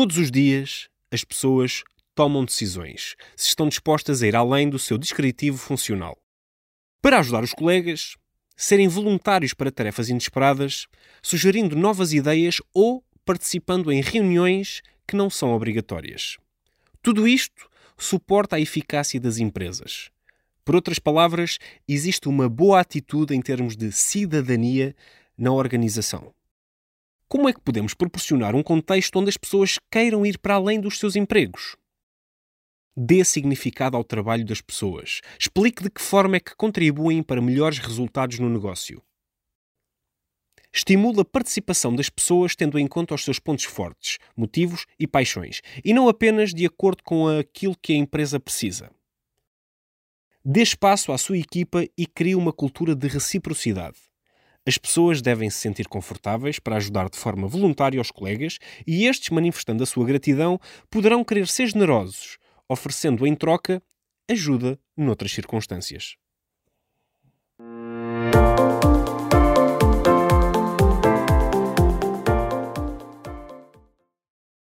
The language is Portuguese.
Todos os dias, as pessoas tomam decisões se estão dispostas a ir além do seu descritivo funcional. Para ajudar os colegas, serem voluntários para tarefas inesperadas, sugerindo novas ideias ou participando em reuniões que não são obrigatórias. Tudo isto suporta a eficácia das empresas. Por outras palavras, existe uma boa atitude em termos de cidadania na organização. Como é que podemos proporcionar um contexto onde as pessoas queiram ir para além dos seus empregos? Dê significado ao trabalho das pessoas. Explique de que forma é que contribuem para melhores resultados no negócio. Estimule a participação das pessoas tendo em conta os seus pontos fortes, motivos e paixões, e não apenas de acordo com aquilo que a empresa precisa. Dê espaço à sua equipa e crie uma cultura de reciprocidade. As pessoas devem se sentir confortáveis para ajudar de forma voluntária os colegas e estes, manifestando a sua gratidão, poderão querer ser generosos, oferecendo em troca ajuda noutras circunstâncias.